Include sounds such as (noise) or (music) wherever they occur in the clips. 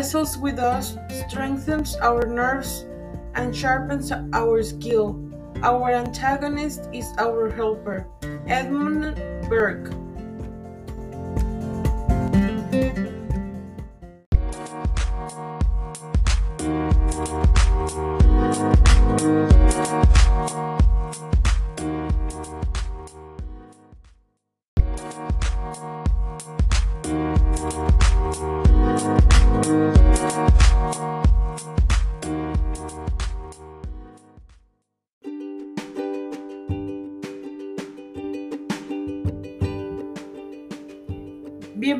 wrestles with us, strengthens our nerves, and sharpens our skill. Our antagonist is our helper. Edmund Burke.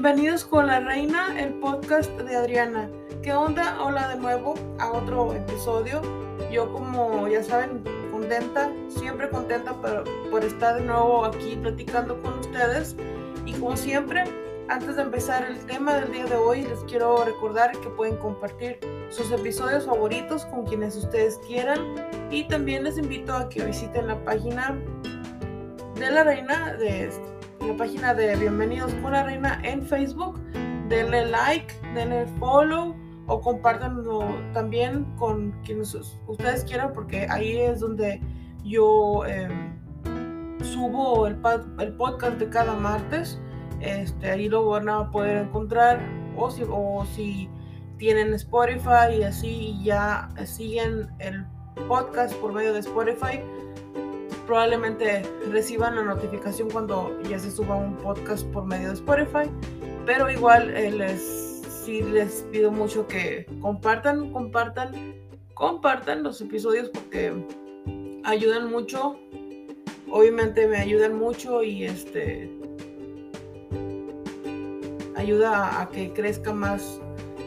Bienvenidos con la reina, el podcast de Adriana. ¿Qué onda? Hola de nuevo a otro episodio. Yo como ya saben, contenta, siempre contenta por, por estar de nuevo aquí platicando con ustedes. Y como siempre, antes de empezar el tema del día de hoy, les quiero recordar que pueden compartir sus episodios favoritos con quienes ustedes quieran. Y también les invito a que visiten la página de la reina de la página de Bienvenidos con la Reina en Facebook. Denle like, denle follow o compártanlo también con quienes ustedes quieran porque ahí es donde yo em, subo el, el, podcast de cada martes. Este, ahí lo van a poder encontrar o si, o si tienen Spotify y así ya siguen el podcast por medio de Spotify probablemente reciban la notificación cuando ya se suba un podcast por medio de Spotify. Pero igual eh, les, sí les pido mucho que compartan, compartan, compartan los episodios porque ayudan mucho. Obviamente me ayudan mucho y este ayuda a, que crezca más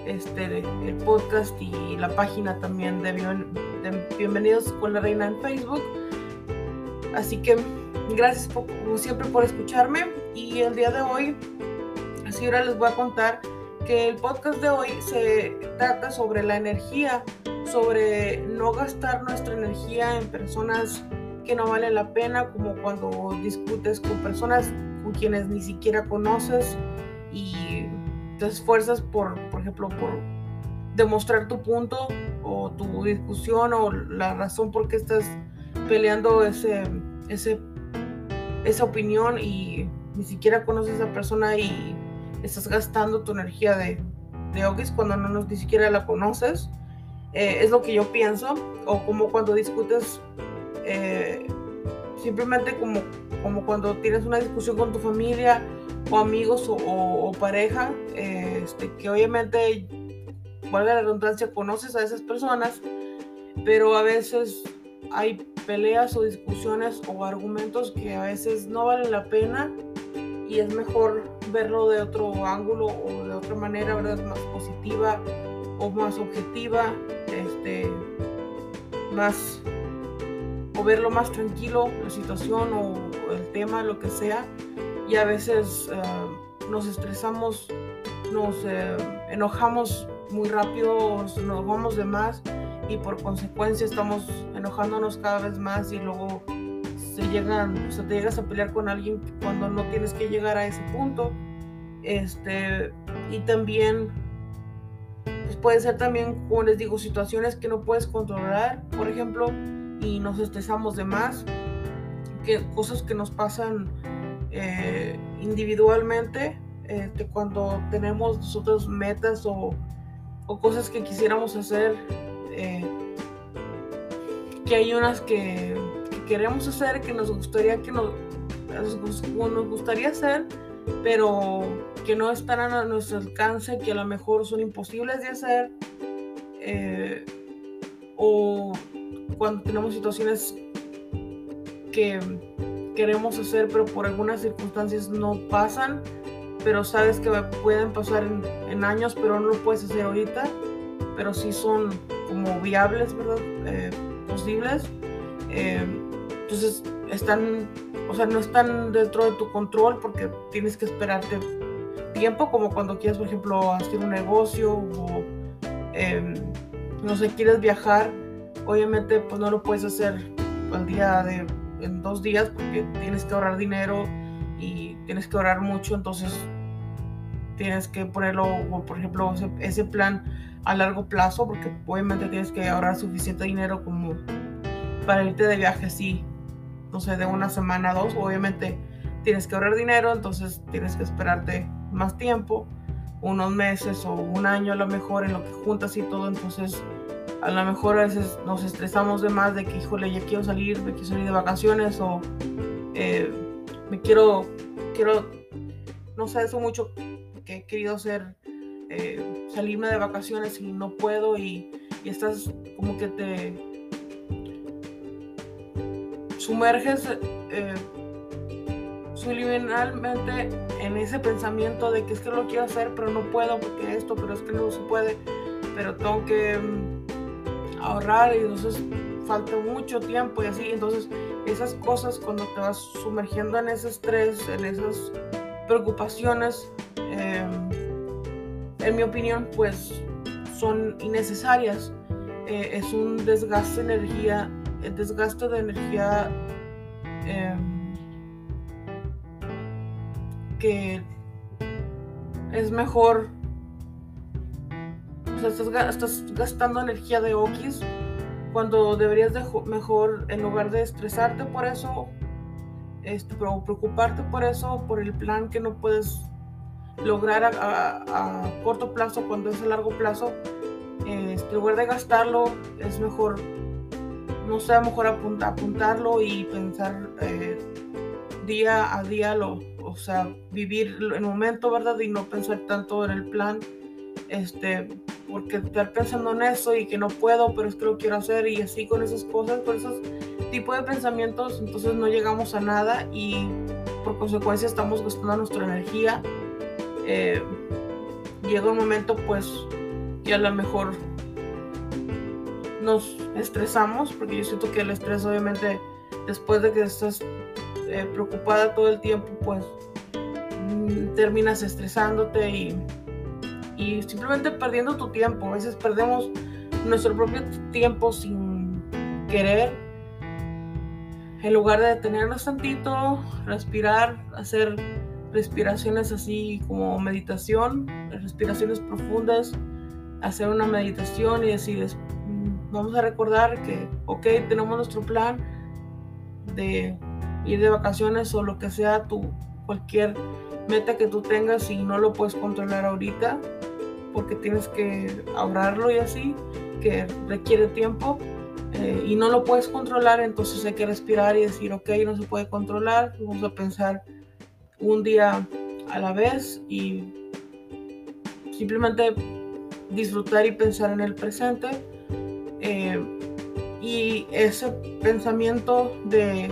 este el podcast y la página también de, de Bienvenidos con la Reina en Facebook Así que gracias siempre por escucharme. Y el día de hoy, así ahora les voy a contar que el podcast de hoy se trata sobre la energía, sobre no gastar nuestra energía en personas que no valen la pena, como cuando discutes con personas con quienes ni siquiera conoces y te esfuerzas por, por ejemplo, por demostrar tu punto o tu discusión o la razón por qué estás peleando ese, ese, esa opinión y ni siquiera conoces a esa persona y estás gastando tu energía de, de cuando no, ni siquiera la conoces. Eh, es lo que yo pienso. O como cuando discutes, eh, simplemente como, como cuando tienes una discusión con tu familia o amigos o, pareja, eh, este, que obviamente, valga la redundancia, conoces a esas personas, pero a veces hay peleas o discusiones o argumentos que a veces no valen la pena y es mejor verlo de otro ángulo o de otra manera, ¿verdad? Más positiva o más objetiva, este, más, o verlo más tranquilo, la situación o el tema, lo que sea, y a veces eh, nos estresamos, nos eh, enojamos muy rápido, nos enojamos de más y por consecuencia estamos enojándonos cada vez más y luego se llegan, te llegas a pelear con alguien cuando no tienes que llegar a ese punto. Este, y también pues puede ser también, como les digo, situaciones que no puedes controlar, por ejemplo, y nos estresamos de más, que cosas que nos pasan eh, individualmente, este, cuando tenemos nosotros metas o, o cosas que quisiéramos hacer eh, que hay unas que, queremos hacer, que nos gustaría que nos, gustaría hacer, pero que no están a nuestro alcance, que a lo mejor son imposibles de hacer, eh, o cuando tenemos situaciones que queremos hacer, pero por algunas circunstancias no pasan, pero sabes que pueden pasar en, en años, pero no lo puedes hacer ahorita, pero sí son como viables, ¿verdad? Eh, posibles. Eh, entonces están, o sea, no están dentro de tu control porque tienes que esperarte tiempo, como cuando quieres, por ejemplo, hacer un negocio o, em, no sé, quieres viajar, obviamente pues no lo puedes hacer al día de, en dos días porque tienes que ahorrar dinero y tienes que ahorrar mucho, entonces tienes que ponerlo, por ejemplo, ese, plan a largo plazo, porque obviamente tienes que ahorrar suficiente dinero como para irte de viaje así, no sé, de una semana a dos. Obviamente tienes que ahorrar dinero, entonces tienes que esperarte más tiempo, unos meses o un año a lo mejor en lo que juntas y todo. Entonces, a lo mejor a veces nos estresamos de más de que, híjole, ya quiero salir, me quiero salir de vacaciones o eh, me quiero, quiero, no sé, eso mucho que he querido hacer, eh, salirme de vacaciones y no puedo y, estás como que te sumerges eh, subliminalmente en ese pensamiento de que es que lo quiero hacer, pero no puedo porque esto, pero es que no se puede, pero tengo que mm, ahorrar y entonces falta mucho tiempo y así, entonces esas cosas cuando te vas sumergiendo en ese estrés, en esas preocupaciones, em, en mi opinión, pues son innecesarias. Eh, es un desgaste de energía, el desgaste de energía em, que es mejor. O sea, estás, gastando energía de Okis cuando deberías de mejor, en lugar de estresarte por eso, este, preocuparte por eso, por el plan que no puedes lograr a, corto plazo cuando es a largo plazo, este, en lugar de gastarlo, es mejor, no sé, mejor apuntarlo y pensar eh, día a día, lo, o sea, vivir el momento, ¿verdad? Y no pensar tanto en el plan, este, porque estar pensando en eso y que no puedo, pero es que lo quiero hacer y así con esas cosas, con esos tipos de pensamientos, entonces no llegamos a nada y por consecuencia estamos gastando nuestra energía. Eh, llega un momento pues que a lo mejor nos estresamos, porque yo siento que el estrés obviamente después de que estás eh, preocupada todo el tiempo, pues mm, terminas estresándote y y simplemente perdiendo tu tiempo. A veces perdemos nuestro propio tiempo sin querer. En lugar de detenernos tantito, respirar, hacer respiraciones así como meditación, respiraciones profundas, hacer una meditación y decir, mm, vamos a recordar que, ok, tenemos nuestro plan de ir de vacaciones o lo que sea, tu, cualquier meta que tú tengas y no lo puedes controlar ahorita, porque tienes que ahorrarlo y así, que requiere tiempo eh, y no lo puedes controlar, entonces hay que respirar y decir, ok, no se puede controlar, vamos a pensar un día a la vez y simplemente disfrutar y pensar en el presente. Eh, y ese pensamiento de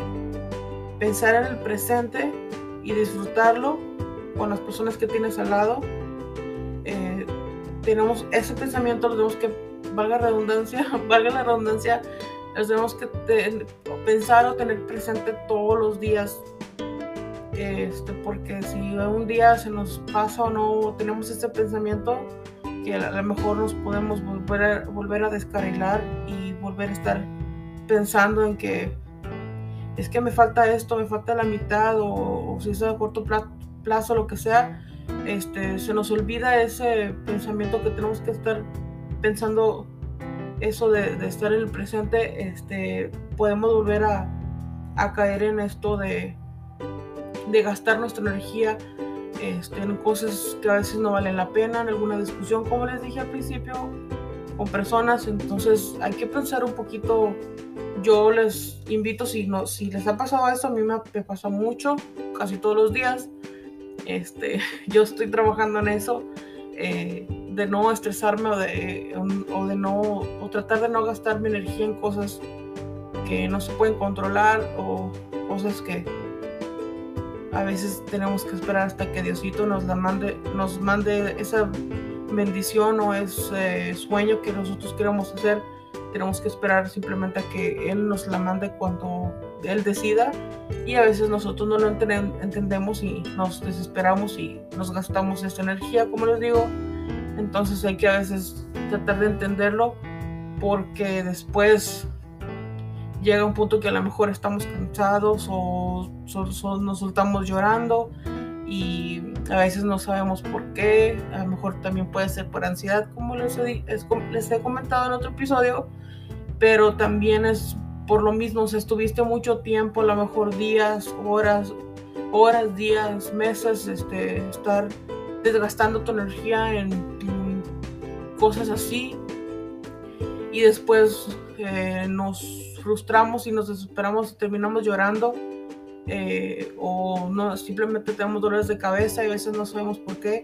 pensar en el presente y disfrutarlo con las personas que tienes al lado, tenemos ese pensamiento, lo tenemos que, valga redundancia, (laughs) valga la redundancia, los tenemos que pensar o tener presente todos los días. Este, porque si un día se nos pasa o no tenemos ese pensamiento, que a lo mejor nos podemos volver a, volver a descarrilar y volver a estar pensando en que es que me falta esto, me falta la mitad o, si es a corto plazo, lo que sea, este, se nos olvida ese pensamiento que tenemos que estar pensando eso de, estar en el presente, este, podemos volver a, caer en esto de, de gastar nuestra energía este, en cosas que a veces no valen la pena, en alguna discusión, como les dije al principio, con personas. Entonces hay que pensar un poquito. Yo les invito, si, no, si les ha pasado eso, a mí me, pasa mucho, casi todos los días. Este, (laughs) yo estoy trabajando en eso, eh, de no estresarme o de, o, de no, o tratar de no gastar mi energía en cosas que no se pueden controlar o cosas que a veces tenemos que esperar hasta que Diosito nos la mande, nos mande esa bendición o ese sueño que nosotros queremos hacer. Tenemos que esperar simplemente a que Él nos la mande cuando Él decida y a veces nosotros no lo entendemos y nos desesperamos y nos gastamos esta energía, como les digo. Entonces hay que a veces tratar de entenderlo porque después llega un punto que a lo mejor estamos cansados o nos soltamos llorando y a veces no sabemos por qué, a lo mejor también puede ser por ansiedad, como les he, les he comentado en otro episodio, pero también es por lo mismo, si estuviste mucho tiempo, a lo mejor días, horas, horas, días, meses, este, estar desgastando tu energía en, cosas así y después eh, nos frustramos y nos desesperamos y terminamos llorando eh, o no, simplemente tenemos dolores de cabeza y a veces no sabemos por qué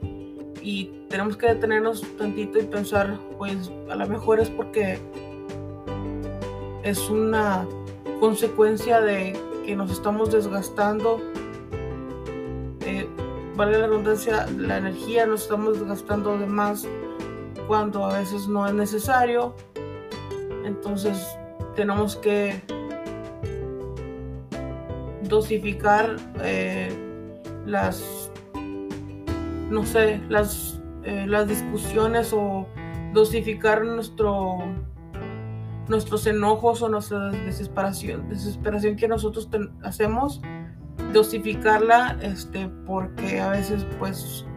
y tenemos que detenernos tantito y pensar, pues a lo mejor es porque es una consecuencia de que nos estamos desgastando, eh, vale la redundancia, la energía nos estamos desgastando de más cuando a veces no es necesario. Entonces tenemos que dosificar eh, las, no sé, las, eh, las discusiones o dosificar nuestro, nuestros enojos o nuestra desesperación, desesperación que nosotros hacemos, dosificarla, este, porque a veces pues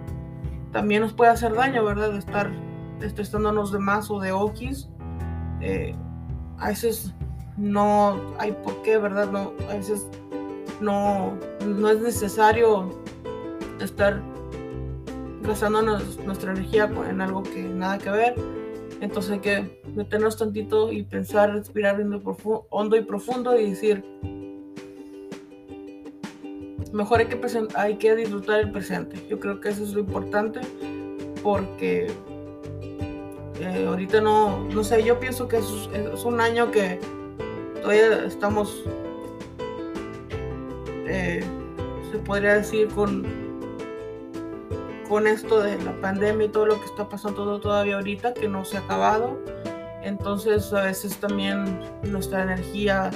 también nos puede hacer daño, ¿verdad? De estar estresándonos de más o de okis. Eh, a veces no hay por qué, ¿verdad? No, a veces no, no es necesario estar gastando nuestra energía en algo que nada que ver. Entonces hay que meternos tantito y pensar, respirar hondo y profundo y decir, mejor hay que, hay que disfrutar el presente. Yo creo que eso es lo importante porque ahorita no, no sé, yo pienso que es un año que todavía estamos eh, se podría decir, con, con esto de la pandemia y todo lo que está pasando todavía ahorita, que no se ha acabado. Entonces a veces también nuestra energía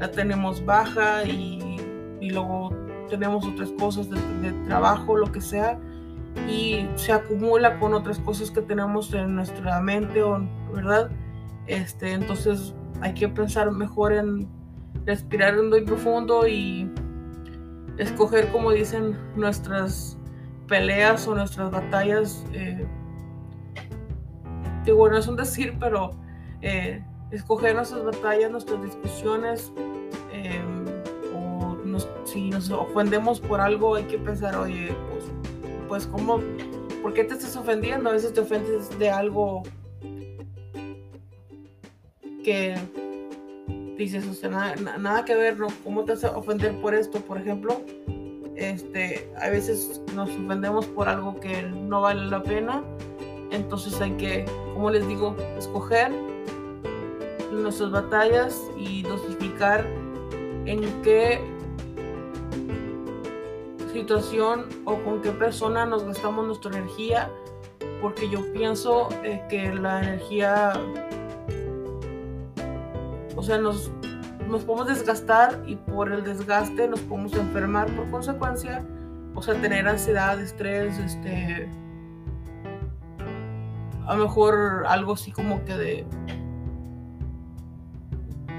la tenemos baja y, y luego tenemos otras cosas de, trabajo, lo que sea, y se acumula con otras cosas que tenemos en nuestra mente, ¿verdad? Este, entonces hay que pensar mejor en respirar hondo y profundo y escoger, como dicen, nuestras peleas o nuestras batallas. Eh, que bueno, es un decir, pero eh, escoger nuestras batallas, nuestras discusiones, eh, si nos ofendemos por algo, hay que pensar, oye, pues, pues ¿cómo? ¿Por qué te estás ofendiendo? A veces te ofendes de algo que dices, o sea, nada, que ver, ¿no? ¿Cómo te vas a ofender por esto, por ejemplo? Este, a veces nos ofendemos por algo que no vale la pena, entonces hay que, como les digo, escoger nuestras batallas y dosificar en qué situación o con qué persona nos gastamos nuestra energía, porque yo pienso eh, que la energía o sea, nos, nos podemos desgastar y por el desgaste nos podemos enfermar por consecuencia, o sea, tener ansiedad, estrés, este, a lo mejor algo así como que de,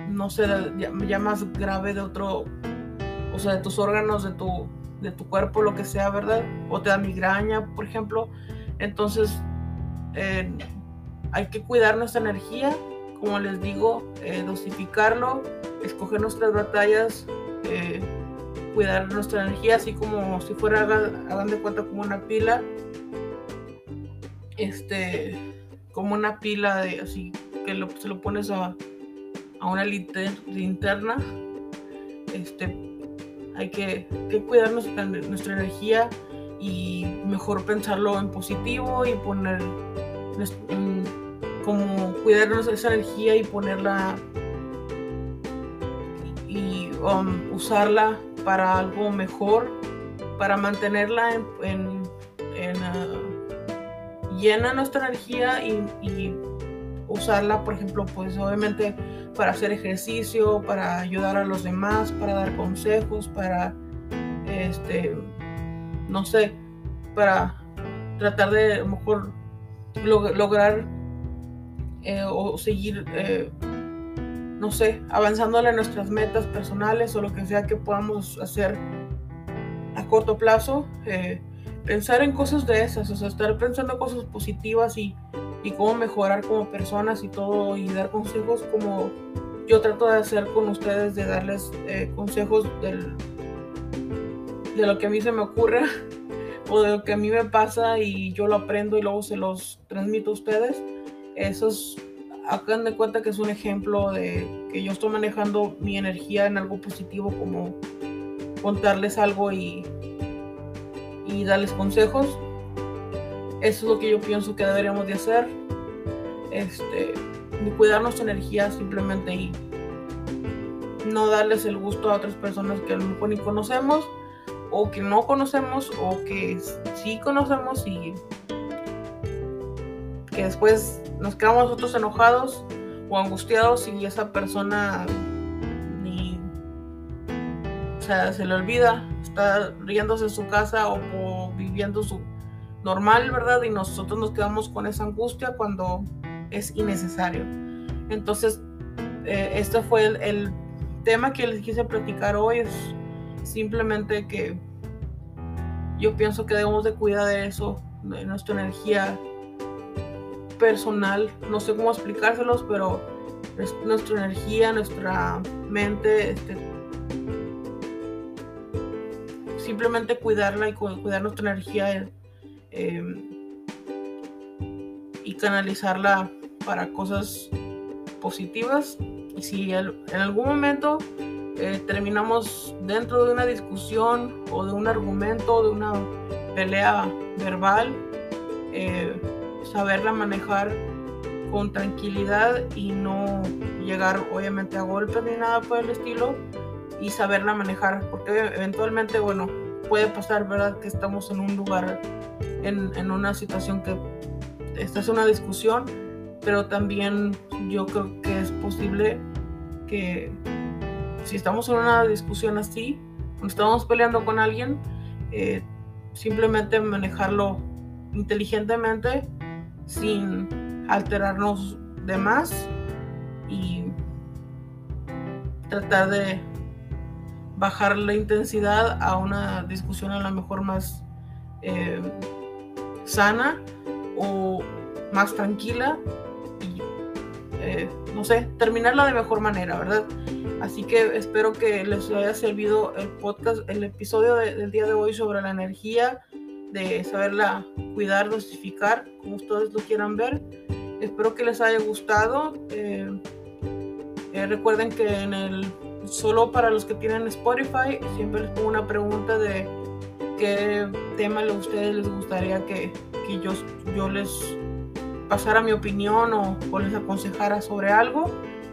no sé, ya, más grave de otro, o sea, de tus órganos, de tu, de tu cuerpo, lo que sea, ¿verdad? O te da migraña, por ejemplo. Entonces, eh, hay que cuidar nuestra energía como les digo, eh, dosificarlo, escoger nuestras batallas, eh, cuidar nuestra energía, así como si fuera, hagan, de cuenta, como una pila, este, como una pila de así, que se lo pones a, a una linterna, este, hay que, cuidar nuestra, energía y mejor pensarlo en positivo y poner como cuidarnos esa energía y ponerla y um, usarla para algo mejor, para mantenerla en, uh, llena nuestra energía y, usarla, por ejemplo, pues obviamente para hacer ejercicio, para ayudar a los demás, para dar consejos, para, este, no sé, para tratar de mejor lograr eh, o seguir, eh, no sé, avanzándole a nuestras metas personales o lo que sea que podamos hacer a corto plazo. Eh, pensar en cosas de esas, o sea, estar pensando cosas positivas y, y cómo mejorar como personas y todo, y dar consejos como yo trato de hacer con ustedes, de darles eh, consejos del, de lo que a mí se me ocurre (laughs) o de lo que a mí me pasa y yo lo aprendo y luego se los transmito a ustedes. Esos, hagan de cuenta que es un ejemplo de que yo estoy manejando mi energía en algo positivo como contarles algo y, y darles consejos. Eso es lo que yo pienso que deberíamos de hacer. Este, cuidar nuestra energía simplemente y no darles el gusto a otras personas que a lo mejor ni conocemos o que no conocemos o que sí conocemos y que después nos quedamos nosotros enojados o angustiados y esa persona ni o sea, se le olvida, está riéndose en su casa o, o viviendo su normal, ¿verdad? Y nosotros nos quedamos con esa angustia cuando es innecesario. Entonces, eh, este fue el, tema que les quise platicar hoy. Es simplemente que yo pienso que debemos de cuidar de eso, de nuestra energía personal. No sé cómo explicárselos, pero nuestra energía, nuestra mente, este, simplemente cuidarla y cuidar nuestra energía eh, y canalizarla para cosas positivas. Y si en algún momento eh, terminamos dentro de una discusión o de un argumento, de una pelea verbal, eh, saberla manejar con tranquilidad y no llegar obviamente a golpes ni nada por el estilo y saberla manejar porque eventualmente bueno puede pasar verdad que estamos en un lugar en, en una situación que esta es una discusión pero también yo creo que es posible que si estamos en una discusión así, o estamos peleando con alguien, eh, simplemente manejarlo inteligentemente sin alterarnos de más y tratar de bajar la intensidad a una discusión a lo mejor más eh, sana o más tranquila eh, no sé, terminarla de mejor manera, ¿verdad? Así que espero que les haya servido el podcast, el episodio del día de hoy sobre la energía, de saberla cuidar, dosificar, como ustedes lo quieran ver. Espero que les haya gustado. Eh, eh, recuerden que en el solo para los que tienen Spotify siempre les pongo una pregunta de qué tema a ustedes les gustaría que, que yo, yo les pasara mi opinión o, les aconsejara sobre algo,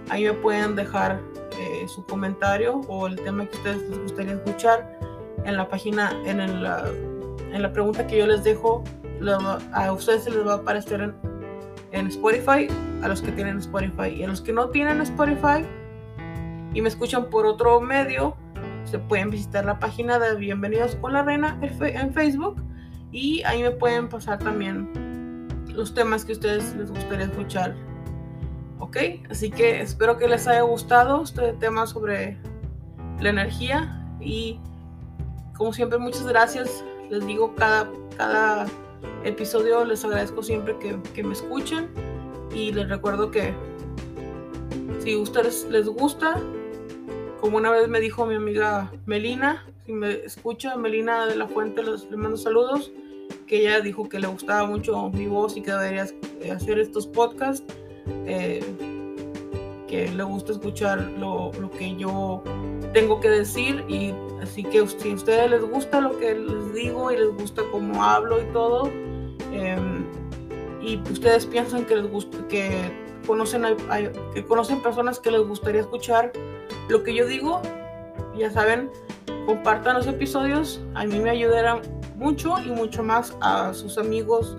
ahí me pueden dejar eh, su comentario o el tema que ustedes les gustaría escuchar en la página, en, en la pregunta que yo les dejo, a ustedes se les va a aparecer en Spotify, a los que tienen Spotify. Y a los que no tienen Spotify y me escuchan por otro medio, se pueden visitar la página de Bienvenidos con la Reina en Facebook y ahí me pueden pasar también los temas que a ustedes les gustaría escuchar. ¿Ok? Así que espero que les haya gustado este tema sobre la energía y como siempre muchas gracias. Les digo cada, cada episodio les agradezco siempre que, que me escuchen y les recuerdo que si a ustedes les gusta, como una vez me dijo mi amiga Melina, si me escucha, Melina de la Fuente, les, mando saludos que ella dijo que le gustaba mucho mi voz y que debería hacer estos podcasts, eh, que le gusta escuchar lo, lo, que yo tengo que decir y así que si a ustedes les gusta lo que les digo y les gusta cómo hablo y todo, em, y ustedes piensan que les gusta, que conocen, que conocen personas que les gustaría escuchar lo que yo digo, ya saben, compartan los episodios, a mí me ayudarán mucho y mucho más a sus amigos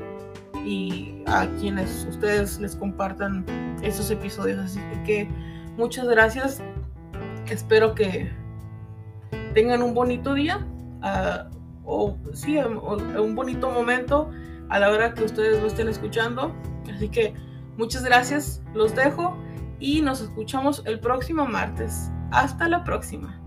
y a quienes ustedes les compartan esos episodios. Así que muchas gracias. Espero que tengan un bonito día uh, o sí, un bonito momento a la hora que ustedes lo estén escuchando. Así que muchas gracias, los dejo y nos escuchamos el próximo martes. Hasta la próxima.